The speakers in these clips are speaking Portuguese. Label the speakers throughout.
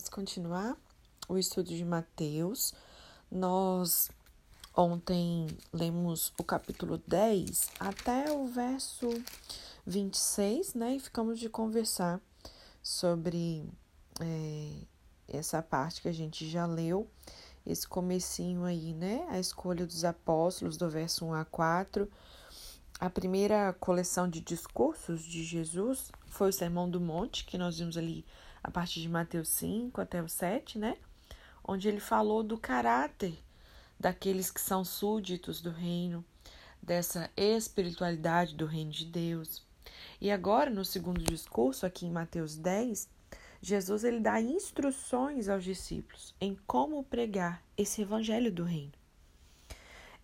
Speaker 1: vamos continuar o estudo de Mateus. Nós ontem lemos o capítulo 10 até o verso 26, né? E ficamos de conversar sobre é, essa parte que a gente já leu, esse comecinho aí, né? A escolha dos apóstolos, do verso 1 a 4. A primeira coleção de discursos de Jesus foi o Sermão do Monte, que nós vimos ali a partir de Mateus 5 até o 7, né? Onde ele falou do caráter daqueles que são súditos do reino, dessa espiritualidade do reino de Deus. E agora, no segundo discurso, aqui em Mateus 10, Jesus ele dá instruções aos discípulos em como pregar esse evangelho do reino.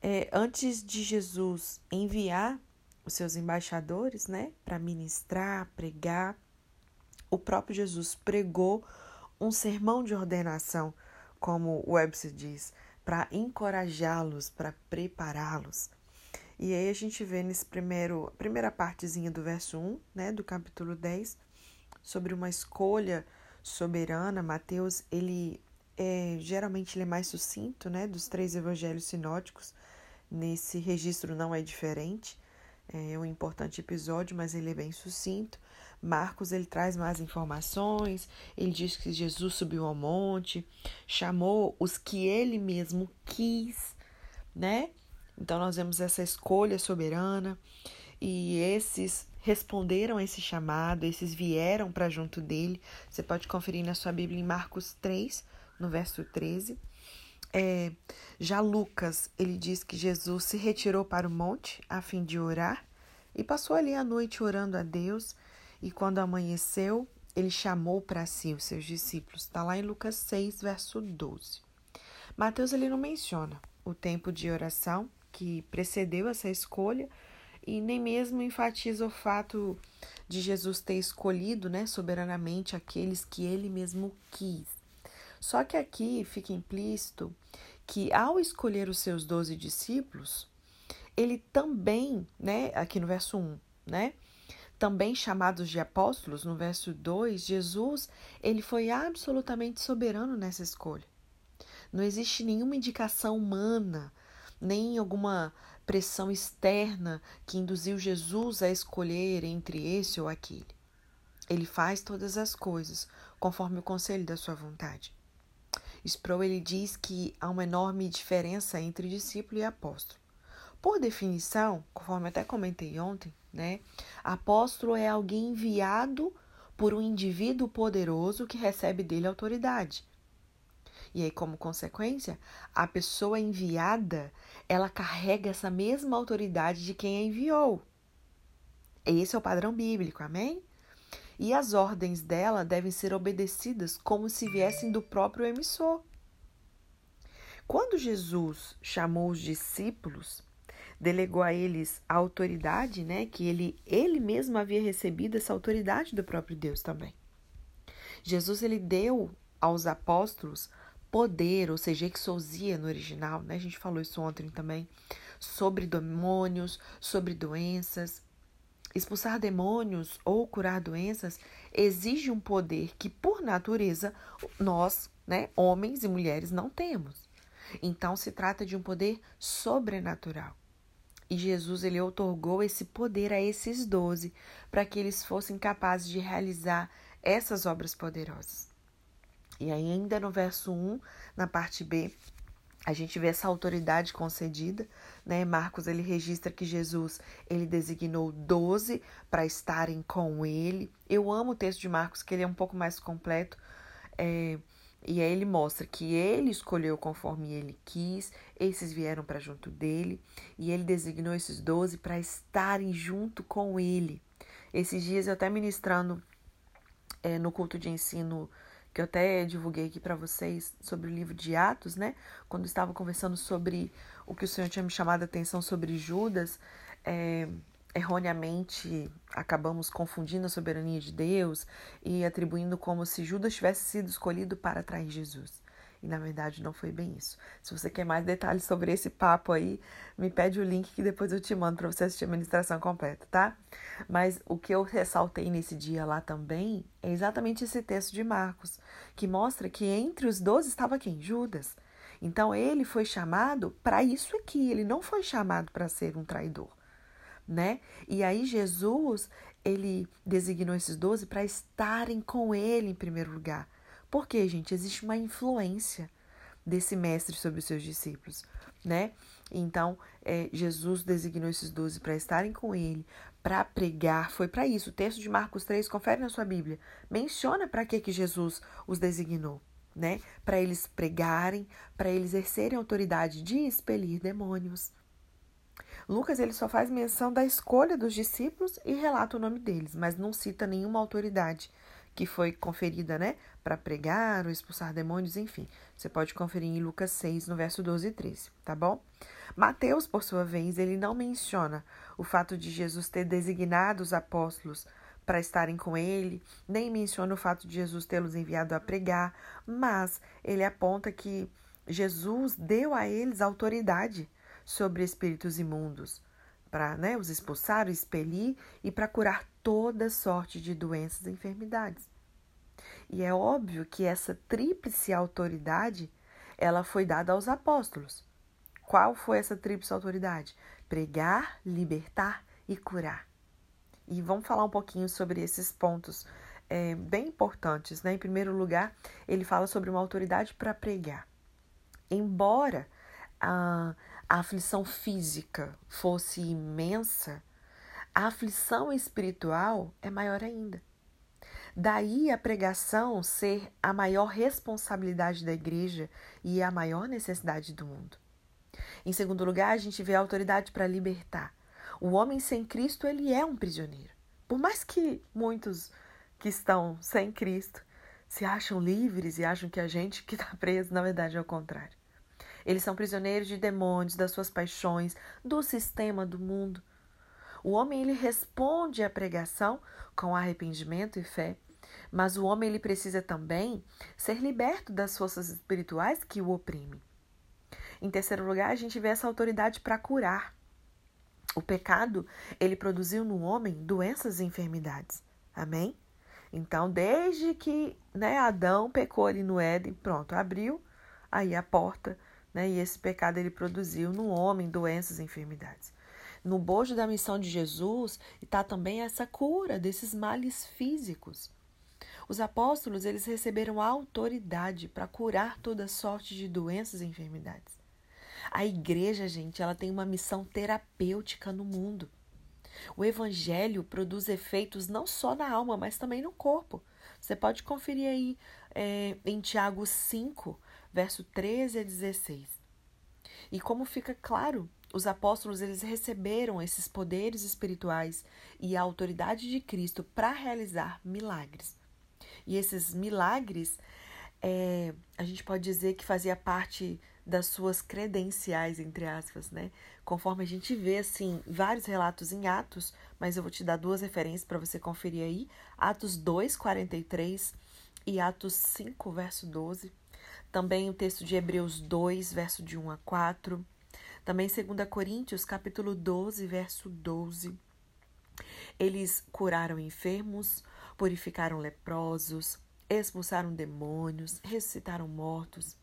Speaker 1: É, antes de Jesus enviar os seus embaixadores, né, para ministrar, pregar, o próprio Jesus pregou um sermão de ordenação, como o Webster diz, para encorajá-los, para prepará-los. E aí a gente vê nesse primeiro, primeira partezinha do verso 1, né, do capítulo 10, sobre uma escolha soberana. Mateus, ele é, geralmente ele é mais sucinto, né, dos três evangelhos sinóticos. Nesse registro não é diferente. É um importante episódio, mas ele é bem sucinto. Marcos ele traz mais informações, ele diz que Jesus subiu ao monte, chamou os que ele mesmo quis, né? Então nós vemos essa escolha soberana e esses responderam a esse chamado, esses vieram para junto dele. Você pode conferir na sua Bíblia em Marcos 3, no verso 13. É, já Lucas, ele diz que Jesus se retirou para o monte a fim de orar e passou ali a noite orando a Deus. E quando amanheceu, ele chamou para si os seus discípulos. Está lá em Lucas 6, verso 12. Mateus ele não menciona o tempo de oração que precedeu essa escolha e nem mesmo enfatiza o fato de Jesus ter escolhido né, soberanamente aqueles que ele mesmo quis. Só que aqui fica implícito que ao escolher os seus doze discípulos, ele também, né, aqui no verso 1, né, também chamados de apóstolos, no verso 2, Jesus, ele foi absolutamente soberano nessa escolha. Não existe nenhuma indicação humana, nem alguma pressão externa que induziu Jesus a escolher entre esse ou aquele. Ele faz todas as coisas conforme o conselho da sua vontade. Sproul ele diz que há uma enorme diferença entre discípulo e apóstolo. Por definição, conforme até comentei ontem, né? Apóstolo é alguém enviado por um indivíduo poderoso que recebe dele autoridade. E aí, como consequência, a pessoa enviada, ela carrega essa mesma autoridade de quem a enviou. Esse é o padrão bíblico, amém? E as ordens dela devem ser obedecidas como se viessem do próprio emissor. Quando Jesus chamou os discípulos, delegou a eles a autoridade, né, que ele ele mesmo havia recebido essa autoridade do próprio Deus também. Jesus ele deu aos apóstolos poder, ou seja, exousia no original, né? A gente falou isso ontem também, sobre demônios, sobre doenças. Expulsar demônios ou curar doenças exige um poder que, por natureza, nós, né, homens e mulheres, não temos. Então, se trata de um poder sobrenatural. E Jesus ele otorgou esse poder a esses doze para que eles fossem capazes de realizar essas obras poderosas. E ainda no verso 1, na parte B, a gente vê essa autoridade concedida, né? Marcos ele registra que Jesus ele designou doze para estarem com ele. Eu amo o texto de Marcos que ele é um pouco mais completo. É, e aí ele mostra que ele escolheu conforme ele quis, esses vieram para junto dele, e ele designou esses doze para estarem junto com ele. Esses dias eu até ministrando é, no culto de ensino, que eu até divulguei aqui para vocês sobre o livro de Atos, né? Quando estava conversando sobre o que o Senhor tinha me chamado a atenção sobre Judas, é, erroneamente acabamos confundindo a soberania de Deus e atribuindo como se Judas tivesse sido escolhido para trair Jesus. E na verdade não foi bem isso. Se você quer mais detalhes sobre esse papo aí, me pede o link que depois eu te mando para você assistir a ministração completa, tá? Mas o que eu ressaltei nesse dia lá também é exatamente esse texto de Marcos, que mostra que entre os doze estava quem? Judas. Então ele foi chamado para isso aqui, ele não foi chamado para ser um traidor, né? E aí Jesus, ele designou esses doze para estarem com ele em primeiro lugar. Porque, gente, existe uma influência desse mestre sobre os seus discípulos, né? Então, é, Jesus designou esses doze para estarem com ele, para pregar, foi para isso. O texto de Marcos 3, confere na sua Bíblia, menciona para que, que Jesus os designou né? Para eles pregarem, para eles exercerem autoridade de expelir demônios. Lucas ele só faz menção da escolha dos discípulos e relata o nome deles, mas não cita nenhuma autoridade que foi conferida, né, para pregar ou expulsar demônios, enfim. Você pode conferir em Lucas 6, no verso 12 e 13, tá bom? Mateus, por sua vez, ele não menciona o fato de Jesus ter designado os apóstolos para estarem com ele, nem menciona o fato de Jesus tê-los enviado a pregar, mas ele aponta que Jesus deu a eles autoridade sobre espíritos imundos, para né, os expulsar, expelir e para curar toda sorte de doenças e enfermidades. E é óbvio que essa tríplice autoridade ela foi dada aos apóstolos. Qual foi essa tríplice autoridade? Pregar, libertar e curar. E vamos falar um pouquinho sobre esses pontos é, bem importantes. Né? Em primeiro lugar, ele fala sobre uma autoridade para pregar. Embora a, a aflição física fosse imensa, a aflição espiritual é maior ainda. Daí a pregação ser a maior responsabilidade da igreja e a maior necessidade do mundo. Em segundo lugar, a gente vê a autoridade para libertar. O homem sem Cristo, ele é um prisioneiro. Por mais que muitos que estão sem Cristo se acham livres e acham que a gente que está preso, na verdade é o contrário. Eles são prisioneiros de demônios, das suas paixões, do sistema do mundo. O homem ele responde à pregação com arrependimento e fé, mas o homem ele precisa também ser liberto das forças espirituais que o oprimem. Em terceiro lugar, a gente vê essa autoridade para curar. O pecado, ele produziu no homem doenças e enfermidades. Amém? Então, desde que né, Adão pecou ali no Éden, pronto, abriu aí a porta, né, e esse pecado ele produziu no homem doenças e enfermidades. No bojo da missão de Jesus está também essa cura desses males físicos. Os apóstolos eles receberam autoridade para curar toda sorte de doenças e enfermidades. A igreja, gente, ela tem uma missão terapêutica no mundo. O evangelho produz efeitos não só na alma, mas também no corpo. Você pode conferir aí é, em Tiago 5, verso 13 a 16. E como fica claro, os apóstolos eles receberam esses poderes espirituais e a autoridade de Cristo para realizar milagres. E esses milagres, é, a gente pode dizer que fazia parte das suas credenciais, entre aspas, né? Conforme a gente vê, assim, vários relatos em Atos, mas eu vou te dar duas referências para você conferir aí: Atos 2, 43 e Atos 5, verso 12. Também o texto de Hebreus 2, verso de 1 a 4. Também 2 Coríntios, capítulo 12, verso 12. Eles curaram enfermos, purificaram leprosos, expulsaram demônios, ressuscitaram mortos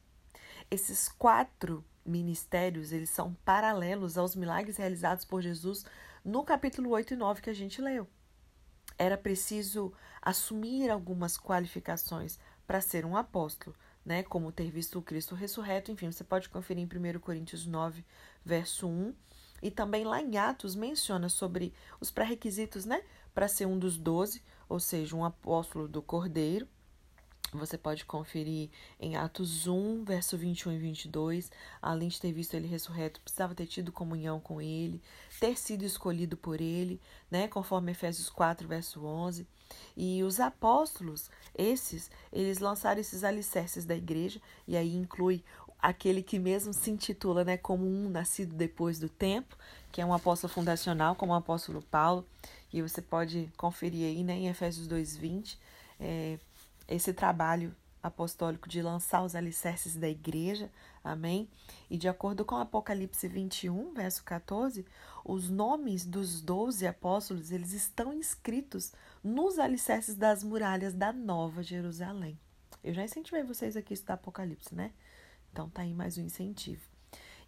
Speaker 1: esses quatro ministérios, eles são paralelos aos milagres realizados por Jesus no capítulo 8 e 9 que a gente leu. Era preciso assumir algumas qualificações para ser um apóstolo, né? Como ter visto o Cristo ressurreto, enfim, você pode conferir em 1 Coríntios 9, verso 1. E também lá em Atos menciona sobre os pré-requisitos, né? Para ser um dos doze, ou seja, um apóstolo do Cordeiro, você pode conferir em Atos 1, verso 21 e 22. Além de ter visto ele ressurreto, precisava ter tido comunhão com ele, ter sido escolhido por ele, né? Conforme Efésios 4, verso 11. E os apóstolos, esses, eles lançaram esses alicerces da igreja, e aí inclui aquele que mesmo se intitula né, como um nascido depois do tempo, que é um apóstolo fundacional, como o apóstolo Paulo, e você pode conferir aí né, em Efésios 2,20. É, esse trabalho apostólico de lançar os alicerces da igreja, amém? E de acordo com Apocalipse 21, verso 14, os nomes dos doze apóstolos, eles estão inscritos nos alicerces das muralhas da Nova Jerusalém. Eu já incentivei vocês aqui a estudar Apocalipse, né? Então tá aí mais um incentivo.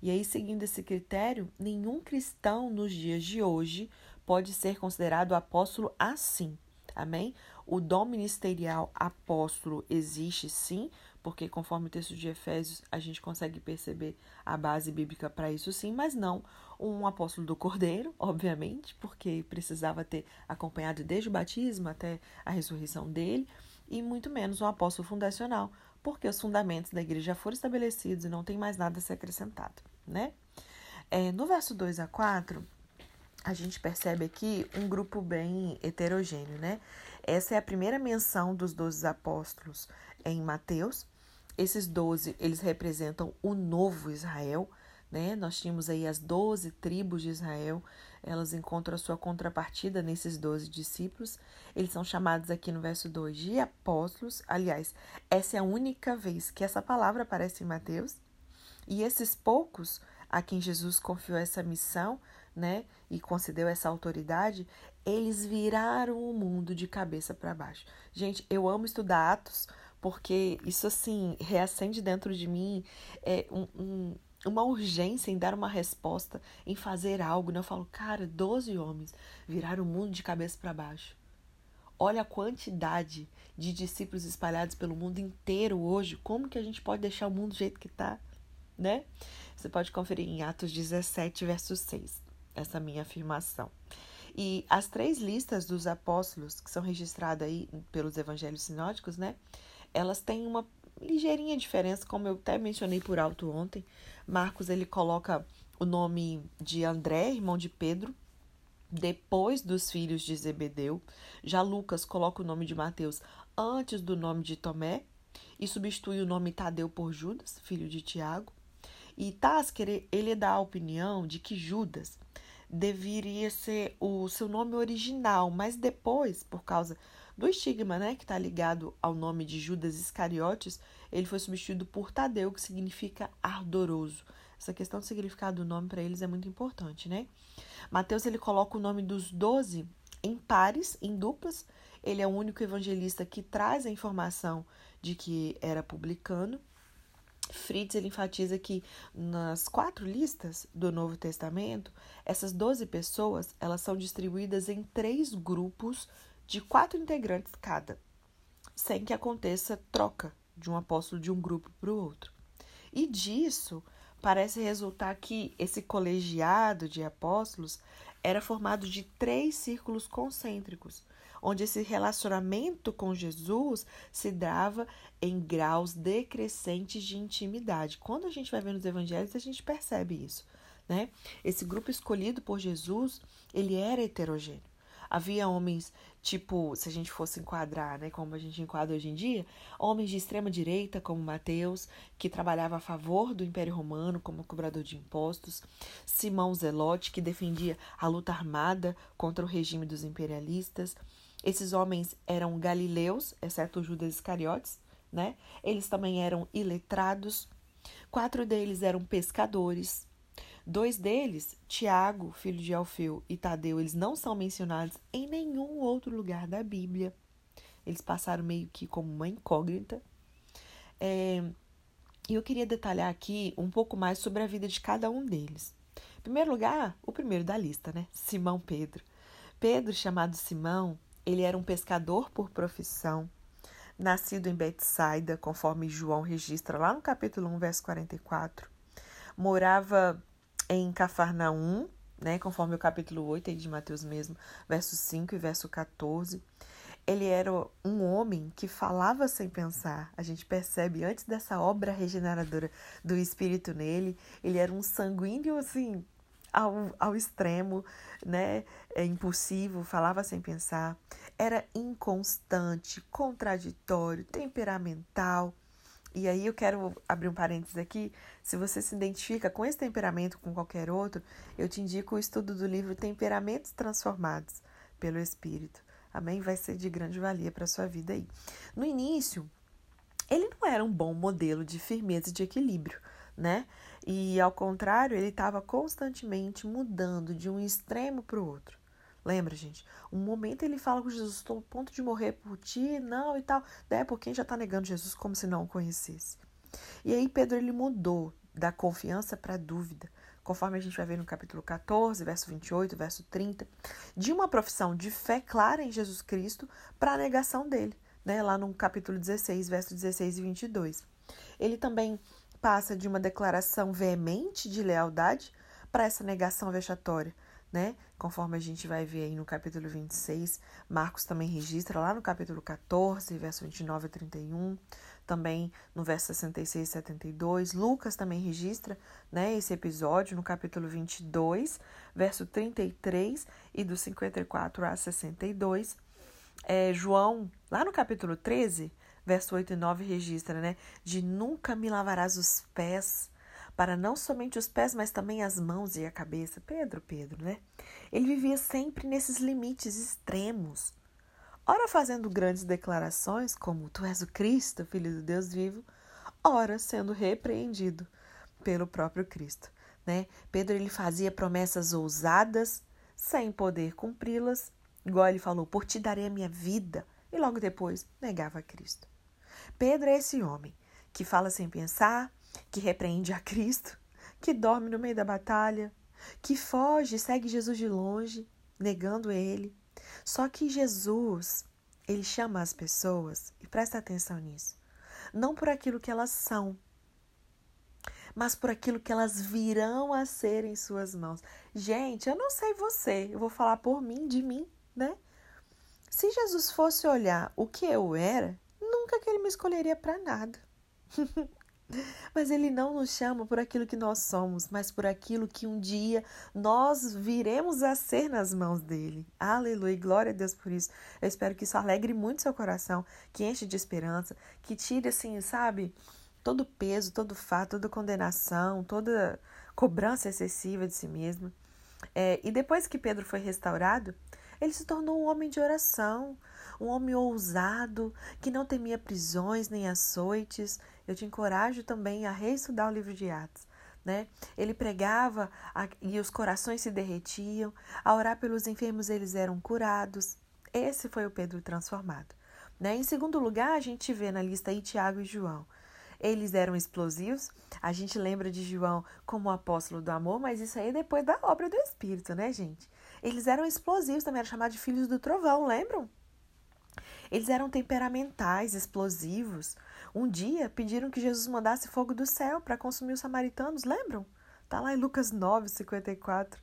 Speaker 1: E aí, seguindo esse critério, nenhum cristão nos dias de hoje pode ser considerado apóstolo assim. Amém? O dom ministerial apóstolo existe sim, porque conforme o texto de Efésios a gente consegue perceber a base bíblica para isso sim, mas não um apóstolo do Cordeiro, obviamente, porque precisava ter acompanhado desde o batismo até a ressurreição dele, e muito menos um apóstolo fundacional, porque os fundamentos da igreja foram estabelecidos e não tem mais nada a ser acrescentado, né? É, no verso 2 a 4, a gente percebe aqui um grupo bem heterogêneo, né? Essa é a primeira menção dos doze apóstolos em Mateus. Esses doze, eles representam o novo Israel, né? Nós tínhamos aí as doze tribos de Israel, elas encontram a sua contrapartida nesses doze discípulos. Eles são chamados aqui no verso 2 de apóstolos. Aliás, essa é a única vez que essa palavra aparece em Mateus. E esses poucos a quem Jesus confiou essa missão, né, e concedeu essa autoridade, eles viraram o mundo de cabeça para baixo. Gente, eu amo estudar Atos porque isso assim reacende dentro de mim é, um, um, uma urgência em dar uma resposta, em fazer algo. Né? Eu falo, cara, 12 homens viraram o mundo de cabeça para baixo. Olha a quantidade de discípulos espalhados pelo mundo inteiro hoje. Como que a gente pode deixar o mundo do jeito que está, né? Você pode conferir em Atos 17, verso 6, essa minha afirmação. E as três listas dos apóstolos, que são registradas aí pelos evangelhos sinóticos, né? Elas têm uma ligeirinha diferença, como eu até mencionei por alto ontem. Marcos, ele coloca o nome de André, irmão de Pedro, depois dos filhos de Zebedeu. Já Lucas coloca o nome de Mateus antes do nome de Tomé e substitui o nome Tadeu por Judas, filho de Tiago. E Tasker, ele dá a opinião de que Judas deveria ser o seu nome original, mas depois, por causa do estigma né, que está ligado ao nome de Judas Iscariotes, ele foi substituído por Tadeu, que significa ardoroso. Essa questão do significado do nome para eles é muito importante, né? Mateus ele coloca o nome dos doze em pares, em duplas. Ele é o único evangelista que traz a informação de que era publicano. Fritz ele enfatiza que nas quatro listas do Novo Testamento, essas 12 pessoas elas são distribuídas em três grupos de quatro integrantes cada, sem que aconteça troca de um apóstolo de um grupo para o outro. E disso parece resultar que esse colegiado de apóstolos era formado de três círculos concêntricos, onde esse relacionamento com Jesus se dava em graus decrescentes de intimidade. Quando a gente vai vendo os evangelhos, a gente percebe isso, né? Esse grupo escolhido por Jesus, ele era heterogêneo. Havia homens, tipo, se a gente fosse enquadrar, né, como a gente enquadra hoje em dia, homens de extrema direita, como Mateus, que trabalhava a favor do Império Romano como cobrador de impostos, Simão Zelote, que defendia a luta armada contra o regime dos imperialistas. Esses homens eram galileus, exceto Judas Iscariotes, né? Eles também eram iletrados. Quatro deles eram pescadores, Dois deles, Tiago, filho de Alfeu, e Tadeu, eles não são mencionados em nenhum outro lugar da Bíblia. Eles passaram meio que como uma incógnita. É, e eu queria detalhar aqui um pouco mais sobre a vida de cada um deles. Em primeiro lugar, o primeiro da lista, né? Simão Pedro. Pedro, chamado Simão, ele era um pescador por profissão, nascido em Betsaida, conforme João registra lá no capítulo 1, verso 44. Morava em Cafarnaum, né, conforme o capítulo 8 de Mateus mesmo, verso 5 e verso 14. Ele era um homem que falava sem pensar. A gente percebe antes dessa obra regeneradora do Espírito nele, ele era um sanguíneo assim ao, ao extremo, né? É impulsivo, falava sem pensar. Era inconstante, contraditório, temperamental e aí eu quero abrir um parênteses aqui. Se você se identifica com esse temperamento, com qualquer outro, eu te indico o estudo do livro Temperamentos Transformados pelo Espírito. Amém? Vai ser de grande valia para a sua vida aí. No início, ele não era um bom modelo de firmeza e de equilíbrio, né? E ao contrário, ele estava constantemente mudando de um extremo para o outro. Lembra, gente? Um momento ele fala com Jesus, estou a ponto de morrer por ti, não e tal. Daí é porque já está negando Jesus como se não o conhecesse. E aí Pedro ele mudou da confiança para a dúvida, conforme a gente vai ver no capítulo 14, verso 28, verso 30, de uma profissão de fé clara em Jesus Cristo para a negação dele, né? Lá no capítulo 16, verso 16 e 22. Ele também passa de uma declaração veemente de lealdade para essa negação vexatória, né? Conforme a gente vai ver aí no capítulo 26, Marcos também registra lá no capítulo 14, verso 29 a 31, também no verso 66 e 72. Lucas também registra, né, esse episódio no capítulo 22, verso 33 e do 54 a 62. É, João, lá no capítulo 13, verso 8 e 9 registra, né, de nunca me lavarás os pés, para não somente os pés, mas também as mãos e a cabeça. Pedro, Pedro, né? Ele vivia sempre nesses limites extremos. Ora fazendo grandes declarações, como tu és o Cristo, filho do Deus vivo, ora sendo repreendido pelo próprio Cristo, né? Pedro ele fazia promessas ousadas, sem poder cumpri-las, igual ele falou, por ti darei a minha vida, e logo depois negava a Cristo. Pedro é esse homem que fala sem pensar, que repreende a Cristo, que dorme no meio da batalha, que foge e segue Jesus de longe, negando ele. Só que Jesus, ele chama as pessoas, e presta atenção nisso, não por aquilo que elas são, mas por aquilo que elas virão a ser em suas mãos. Gente, eu não sei você, eu vou falar por mim, de mim, né? Se Jesus fosse olhar o que eu era, nunca que ele me escolheria para nada. Mas Ele não nos chama por aquilo que nós somos, mas por aquilo que um dia nós viremos a ser nas mãos dele. Aleluia, glória a Deus por isso. Eu espero que isso alegre muito seu coração, que enche de esperança, que tire, assim, sabe, todo peso, todo fato, toda condenação, toda cobrança excessiva de si mesmo. É, e depois que Pedro foi restaurado, ele se tornou um homem de oração, um homem ousado, que não temia prisões nem açoites. Eu te encorajo também a reestudar o livro de Atos. Né? Ele pregava e os corações se derretiam, a orar pelos enfermos eles eram curados. Esse foi o Pedro transformado. Né? Em segundo lugar, a gente vê na lista aí Tiago e João. Eles eram explosivos. A gente lembra de João como o apóstolo do amor, mas isso aí é depois da obra do Espírito, né, gente? Eles eram explosivos, também eram chamados de filhos do trovão, lembram? Eles eram temperamentais, explosivos. Um dia pediram que Jesus mandasse fogo do céu para consumir os samaritanos, lembram? Tá lá em Lucas 9, 54.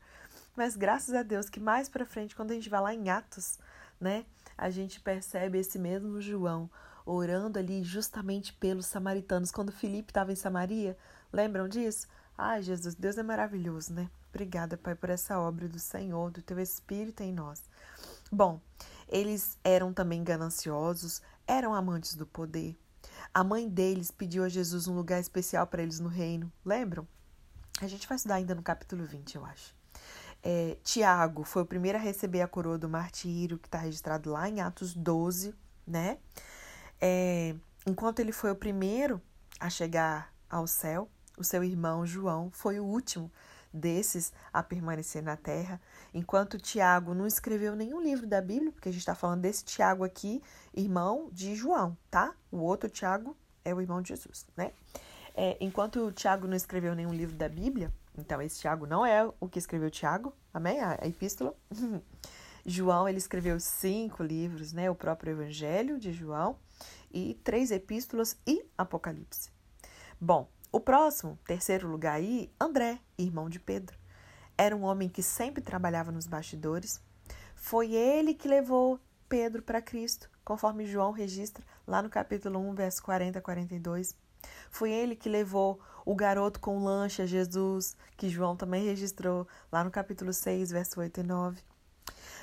Speaker 1: Mas graças a Deus que mais para frente, quando a gente vai lá em Atos, né, a gente percebe esse mesmo João orando ali justamente pelos samaritanos quando Filipe estava em Samaria. Lembram disso? Ai, Jesus, Deus é maravilhoso, né? Obrigada, Pai, por essa obra do Senhor, do teu Espírito em nós. Bom, eles eram também gananciosos, eram amantes do poder. A mãe deles pediu a Jesus um lugar especial para eles no reino. Lembram? A gente vai estudar ainda no capítulo 20, eu acho. É, Tiago foi o primeiro a receber a coroa do martírio, que está registrado lá em Atos 12, né? É, enquanto ele foi o primeiro a chegar ao céu, o seu irmão João foi o último desses a permanecer na terra, enquanto Tiago não escreveu nenhum livro da Bíblia, porque a gente está falando desse Tiago aqui, irmão de João, tá? O outro Tiago é o irmão de Jesus, né? É, enquanto Tiago não escreveu nenhum livro da Bíblia, então esse Tiago não é o que escreveu Tiago, amém? A, a epístola. João, ele escreveu cinco livros, né? O próprio Evangelho de João e três epístolas e Apocalipse. Bom, o próximo, terceiro lugar aí, André, irmão de Pedro. Era um homem que sempre trabalhava nos bastidores. Foi ele que levou Pedro para Cristo, conforme João registra lá no capítulo 1, verso 40 a 42. Foi ele que levou o garoto com lancha a Jesus, que João também registrou lá no capítulo 6, verso 8 e 9.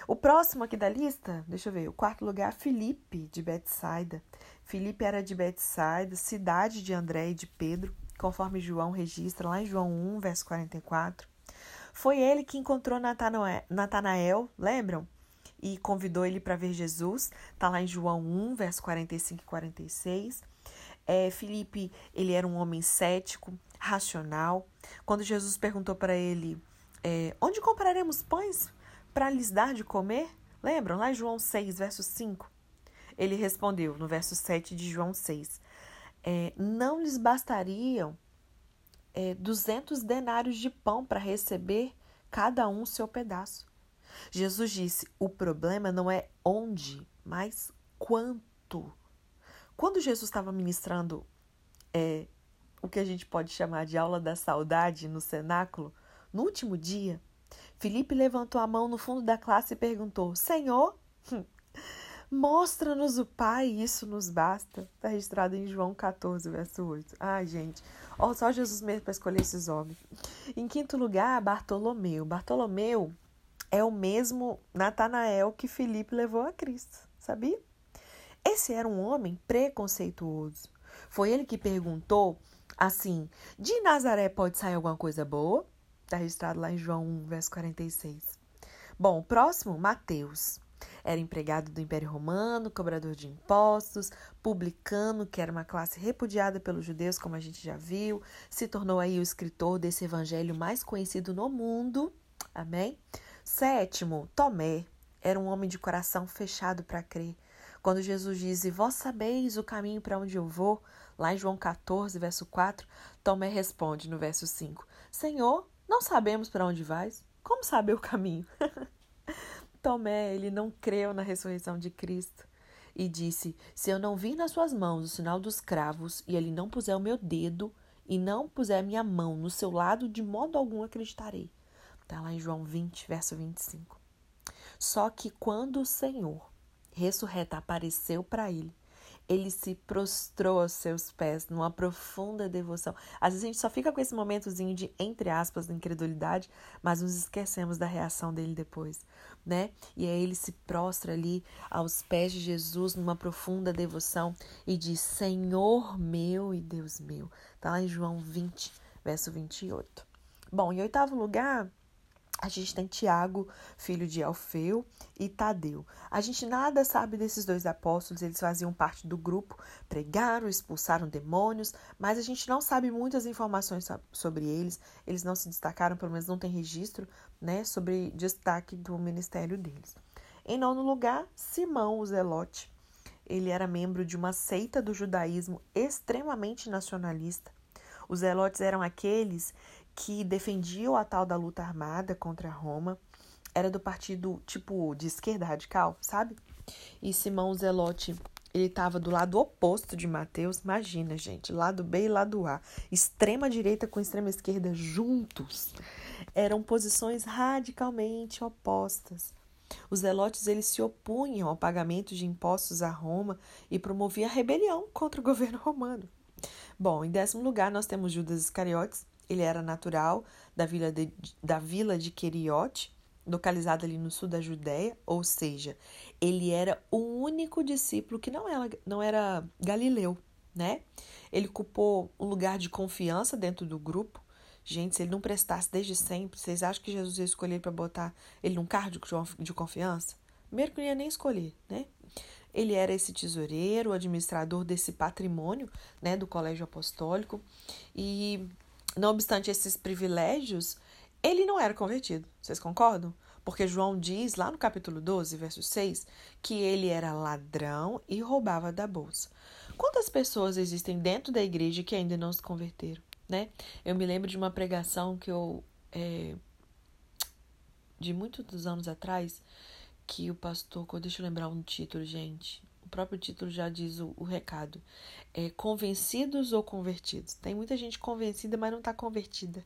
Speaker 1: O próximo aqui da lista, deixa eu ver, o quarto lugar, Filipe, de Betsaida. Filipe era de Betsaida, cidade de André e de Pedro conforme João registra lá em João 1, verso 44. Foi ele que encontrou Natanael, lembram? E convidou ele para ver Jesus. Está lá em João 1, verso 45 e 46. É, Felipe, ele era um homem cético, racional. Quando Jesus perguntou para ele, é, onde compraremos pães para lhes dar de comer? Lembram? Lá em João 6, verso 5. Ele respondeu, no verso 7 de João 6, é, não lhes bastariam é, 200 denários de pão para receber cada um seu pedaço. Jesus disse: o problema não é onde, mas quanto. Quando Jesus estava ministrando é, o que a gente pode chamar de aula da saudade no cenáculo, no último dia, Felipe levantou a mão no fundo da classe e perguntou: Senhor, mostra-nos o Pai, isso nos basta. Está registrado em João 14, verso 8. Ai, gente, ó, só Jesus mesmo para escolher esses homens. Em quinto lugar, Bartolomeu. Bartolomeu é o mesmo Natanael que Felipe levou a Cristo, sabia? Esse era um homem preconceituoso. Foi ele que perguntou assim: de Nazaré pode sair alguma coisa boa? Está registrado lá em João 1, verso 46. Bom, próximo, Mateus. Era empregado do Império Romano, cobrador de impostos, publicano, que era uma classe repudiada pelos judeus, como a gente já viu, se tornou aí o escritor desse evangelho mais conhecido no mundo. Amém? Sétimo, Tomé era um homem de coração fechado para crer. Quando Jesus diz: e Vós sabeis o caminho para onde eu vou, lá em João 14, verso 4, Tomé responde no verso 5: Senhor, não sabemos para onde vais. Como saber o caminho? Tomé, ele não creu na ressurreição de Cristo e disse: Se eu não vir nas suas mãos o sinal dos cravos e ele não puser o meu dedo e não puser a minha mão no seu lado, de modo algum acreditarei. Está lá em João 20, verso 25. Só que quando o Senhor ressurreta apareceu para ele, ele se prostrou aos seus pés numa profunda devoção. Às vezes a gente só fica com esse momentozinho de, entre aspas, de incredulidade, mas nos esquecemos da reação dele depois, né? E aí ele se prostra ali aos pés de Jesus numa profunda devoção e diz: Senhor meu e Deus meu. Tá lá em João 20, verso 28. Bom, em oitavo lugar, a gente tem Tiago, filho de Alfeu, e Tadeu. A gente nada sabe desses dois apóstolos, eles faziam parte do grupo, pregaram, expulsaram demônios, mas a gente não sabe muitas informações sobre eles. Eles não se destacaram, pelo menos não tem registro, né, sobre destaque do ministério deles. Em nono lugar, Simão, o Zelote. Ele era membro de uma seita do judaísmo extremamente nacionalista. Os zelotes eram aqueles que defendiam a tal da luta armada contra Roma. Era do partido tipo de esquerda radical, sabe? E Simão Zelote, ele estava do lado oposto de Mateus. Imagina, gente, lado B e lado A. Extrema direita com extrema esquerda juntos. Eram posições radicalmente opostas. Os zelotes eles se opunham ao pagamento de impostos a Roma e promoviam a rebelião contra o governo romano. Bom, em décimo lugar nós temos Judas Iscariotes, ele era natural da vila de, da vila de Queriote, localizada ali no sul da Judéia, ou seja, ele era o único discípulo que não era, não era galileu, né? Ele ocupou um lugar de confiança dentro do grupo. Gente, se ele não prestasse desde sempre, vocês acham que Jesus ia escolher para botar ele num cargo de confiança? Primeiro que não ia nem escolher, né? Ele era esse tesoureiro, administrador desse patrimônio, né, do colégio apostólico, e não obstante esses privilégios, ele não era convertido. Vocês concordam? Porque João diz lá no capítulo 12, verso 6, que ele era ladrão e roubava da bolsa. Quantas pessoas existem dentro da igreja que ainda não se converteram, né? Eu me lembro de uma pregação que eu é, de muitos anos atrás que o pastor, deixa eu lembrar um título, gente o próprio título já diz o, o recado. É, convencidos ou convertidos? Tem muita gente convencida, mas não está convertida.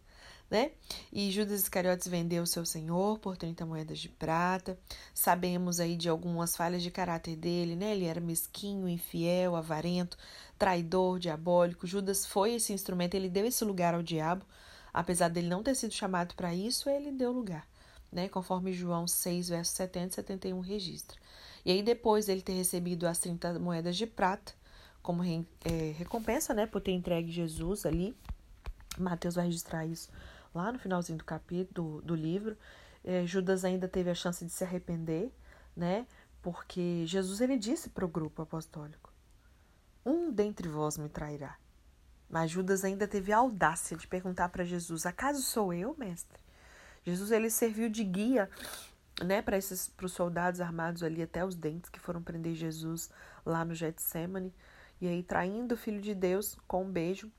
Speaker 1: Né? E Judas Iscariotes vendeu o seu senhor por 30 moedas de prata. Sabemos aí de algumas falhas de caráter dele, né? Ele era mesquinho, infiel, avarento, traidor, diabólico. Judas foi esse instrumento, ele deu esse lugar ao diabo. Apesar dele não ter sido chamado para isso, ele deu lugar, né? Conforme João 6, verso 70 e 71 registra. E aí, depois dele ter recebido as 30 moedas de prata, como é, recompensa, né, por ter entregue Jesus ali, Mateus vai registrar isso lá no finalzinho do capítulo, do, do livro. É, Judas ainda teve a chance de se arrepender, né, porque Jesus ele disse para o grupo apostólico: um dentre vós me trairá. Mas Judas ainda teve a audácia de perguntar para Jesus: Acaso sou eu, mestre? Jesus ele serviu de guia né, para esses para os soldados armados ali até os dentes que foram prender Jesus lá no Getsemane. E aí, traindo o filho de Deus com um beijo,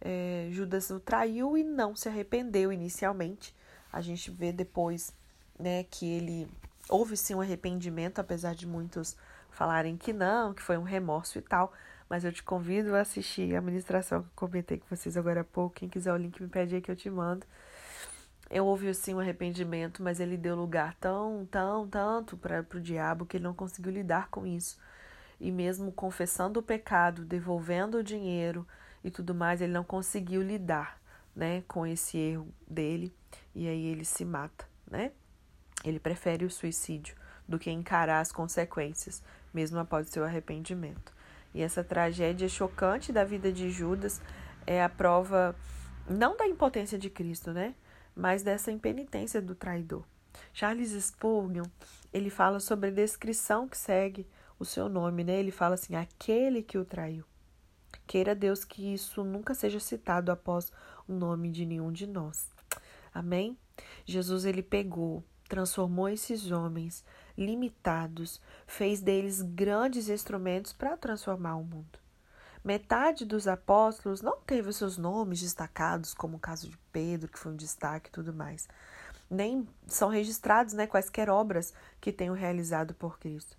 Speaker 1: é, Judas o traiu e não se arrependeu inicialmente. A gente vê depois né, que ele houve sim um arrependimento, apesar de muitos falarem que não, que foi um remorso e tal. Mas eu te convido a assistir a ministração que eu comentei com vocês agora há pouco. Quem quiser o link, me pede aí que eu te mando. Eu houve sim um arrependimento, mas ele deu lugar tão, tão, tanto para o diabo que ele não conseguiu lidar com isso. E mesmo confessando o pecado, devolvendo o dinheiro e tudo mais, ele não conseguiu lidar, né, com esse erro dele. E aí ele se mata, né? Ele prefere o suicídio do que encarar as consequências, mesmo após seu arrependimento. E essa tragédia chocante da vida de Judas é a prova não da impotência de Cristo, né? Mas dessa impenitência do traidor. Charles Spurgeon, ele fala sobre a descrição que segue o seu nome, né? Ele fala assim: aquele que o traiu. Queira Deus que isso nunca seja citado após o nome de nenhum de nós. Amém? Jesus ele pegou, transformou esses homens limitados, fez deles grandes instrumentos para transformar o mundo. Metade dos apóstolos não teve seus nomes destacados, como o caso de Pedro, que foi um destaque e tudo mais. Nem são registrados né, quaisquer obras que tenham realizado por Cristo.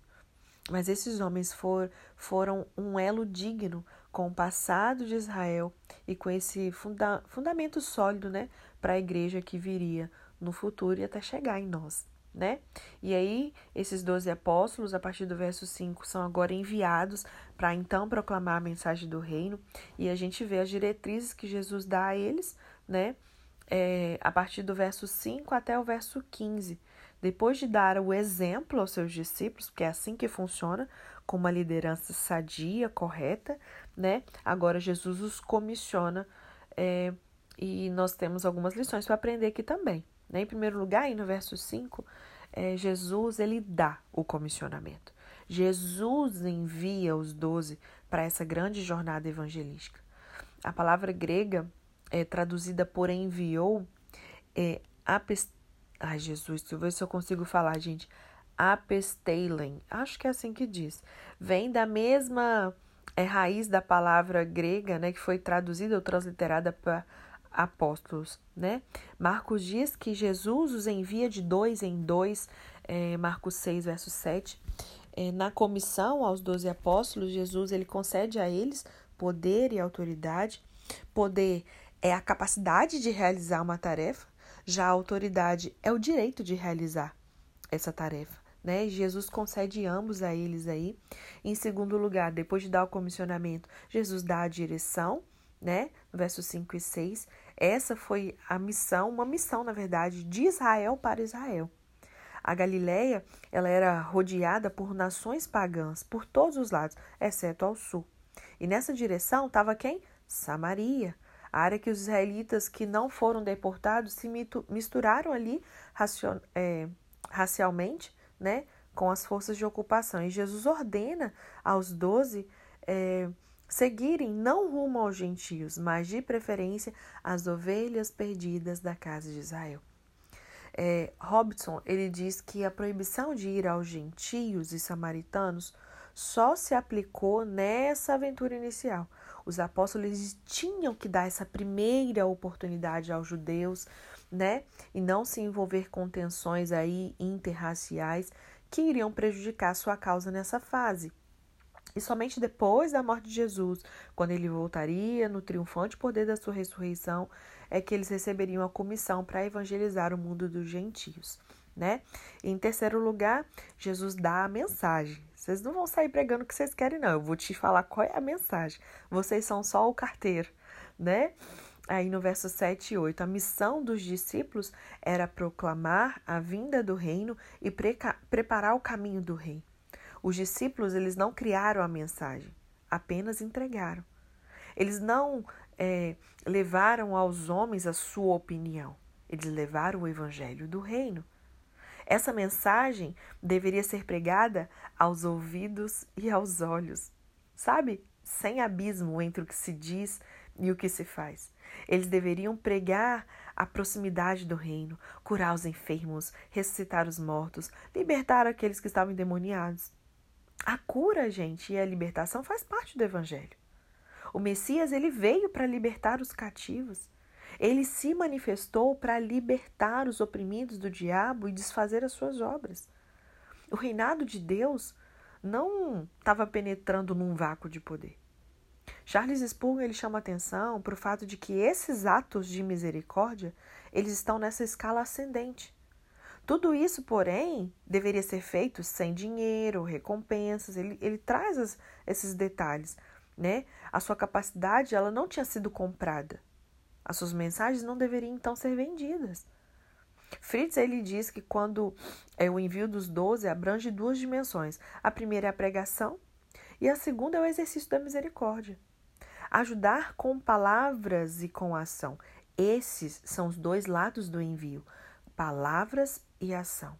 Speaker 1: Mas esses homens for, foram um elo digno com o passado de Israel e com esse funda, fundamento sólido né, para a igreja que viria no futuro e até chegar em nós né? E aí, esses doze apóstolos, a partir do verso 5, são agora enviados para então proclamar a mensagem do reino, e a gente vê as diretrizes que Jesus dá a eles, né? É, a partir do verso 5 até o verso 15. Depois de dar o exemplo aos seus discípulos, porque é assim que funciona, com uma liderança sadia, correta, né? Agora Jesus os comissiona é, e nós temos algumas lições para aprender aqui também. Né? Em primeiro lugar, aí no verso 5, é, Jesus ele dá o comissionamento. Jesus envia os doze para essa grande jornada evangelística. A palavra grega é traduzida por enviou é apest... Ai, Jesus, deixa eu ver se eu consigo falar, gente. Apesteilen, acho que é assim que diz. Vem da mesma é, raiz da palavra grega, né, que foi traduzida ou transliterada para apóstolos, né? Marcos diz que Jesus os envia de dois em dois, é, Marcos 6, verso 7. É, na comissão aos doze apóstolos, Jesus ele concede a eles poder e autoridade. Poder é a capacidade de realizar uma tarefa, já a autoridade é o direito de realizar essa tarefa. Né? Jesus concede ambos a eles aí. Em segundo lugar, depois de dar o comissionamento, Jesus dá a direção, né? Versos 5 e 6. Essa foi a missão, uma missão, na verdade, de Israel para Israel. A Galileia, ela era rodeada por nações pagãs por todos os lados, exceto ao sul. E nessa direção estava quem? Samaria, a área que os israelitas que não foram deportados se misturaram ali é, racialmente, né, com as forças de ocupação. E Jesus ordena aos doze é, seguirem não rumo aos gentios, mas de preferência as ovelhas perdidas da casa de Israel. É, Robson ele diz que a proibição de ir aos gentios e samaritanos só se aplicou nessa aventura inicial. Os apóstolos tinham que dar essa primeira oportunidade aos judeus, né, e não se envolver com tensões aí interraciais que iriam prejudicar sua causa nessa fase. E somente depois da morte de Jesus, quando ele voltaria no triunfante poder da sua ressurreição, é que eles receberiam a comissão para evangelizar o mundo dos gentios. Né? E em terceiro lugar, Jesus dá a mensagem. Vocês não vão sair pregando o que vocês querem, não. Eu vou te falar qual é a mensagem. Vocês são só o carteiro, né? Aí no verso 7 e 8, a missão dos discípulos era proclamar a vinda do reino e preparar o caminho do reino. Os discípulos eles não criaram a mensagem, apenas entregaram. Eles não é, levaram aos homens a sua opinião, eles levaram o evangelho do reino. Essa mensagem deveria ser pregada aos ouvidos e aos olhos. Sabe? sem abismo entre o que se diz e o que se faz. Eles deveriam pregar a proximidade do reino, curar os enfermos, ressuscitar os mortos, libertar aqueles que estavam endemoniados. A cura, gente, e a libertação faz parte do evangelho. O Messias, ele veio para libertar os cativos. Ele se manifestou para libertar os oprimidos do diabo e desfazer as suas obras. O reinado de Deus não estava penetrando num vácuo de poder. Charles Spurgeon ele chama atenção para o fato de que esses atos de misericórdia eles estão nessa escala ascendente. Tudo isso, porém, deveria ser feito sem dinheiro, recompensas. Ele, ele traz as, esses detalhes, né? A sua capacidade ela não tinha sido comprada. As suas mensagens não deveriam então ser vendidas. Fritz ele diz que quando é o envio dos doze abrange duas dimensões. A primeira é a pregação e a segunda é o exercício da misericórdia. Ajudar com palavras e com ação. Esses são os dois lados do envio: palavras e ação.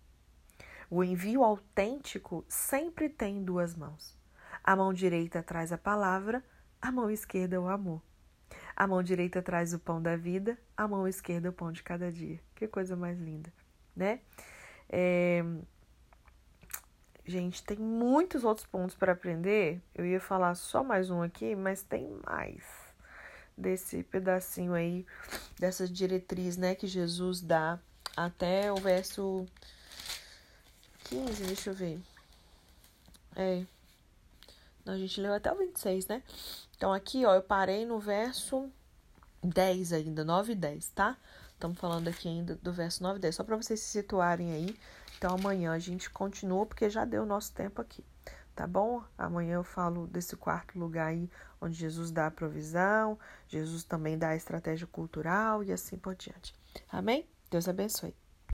Speaker 1: O envio autêntico sempre tem duas mãos. A mão direita traz a palavra, a mão esquerda o amor. A mão direita traz o pão da vida, a mão esquerda o pão de cada dia. Que coisa mais linda, né? É... Gente, tem muitos outros pontos para aprender. Eu ia falar só mais um aqui, mas tem mais desse pedacinho aí, dessa diretriz, né, que Jesus dá até o verso 15, deixa eu ver. É. Não, a gente leu até o 26, né? Então, aqui, ó, eu parei no verso 10 ainda, 9 e 10, tá? Estamos falando aqui ainda do verso 9 e 10, só para vocês se situarem aí. Então, amanhã a gente continua, porque já deu nosso tempo aqui, tá bom? Amanhã eu falo desse quarto lugar aí, onde Jesus dá a provisão, Jesus também dá a estratégia cultural e assim por diante. Amém? Deus abençoe.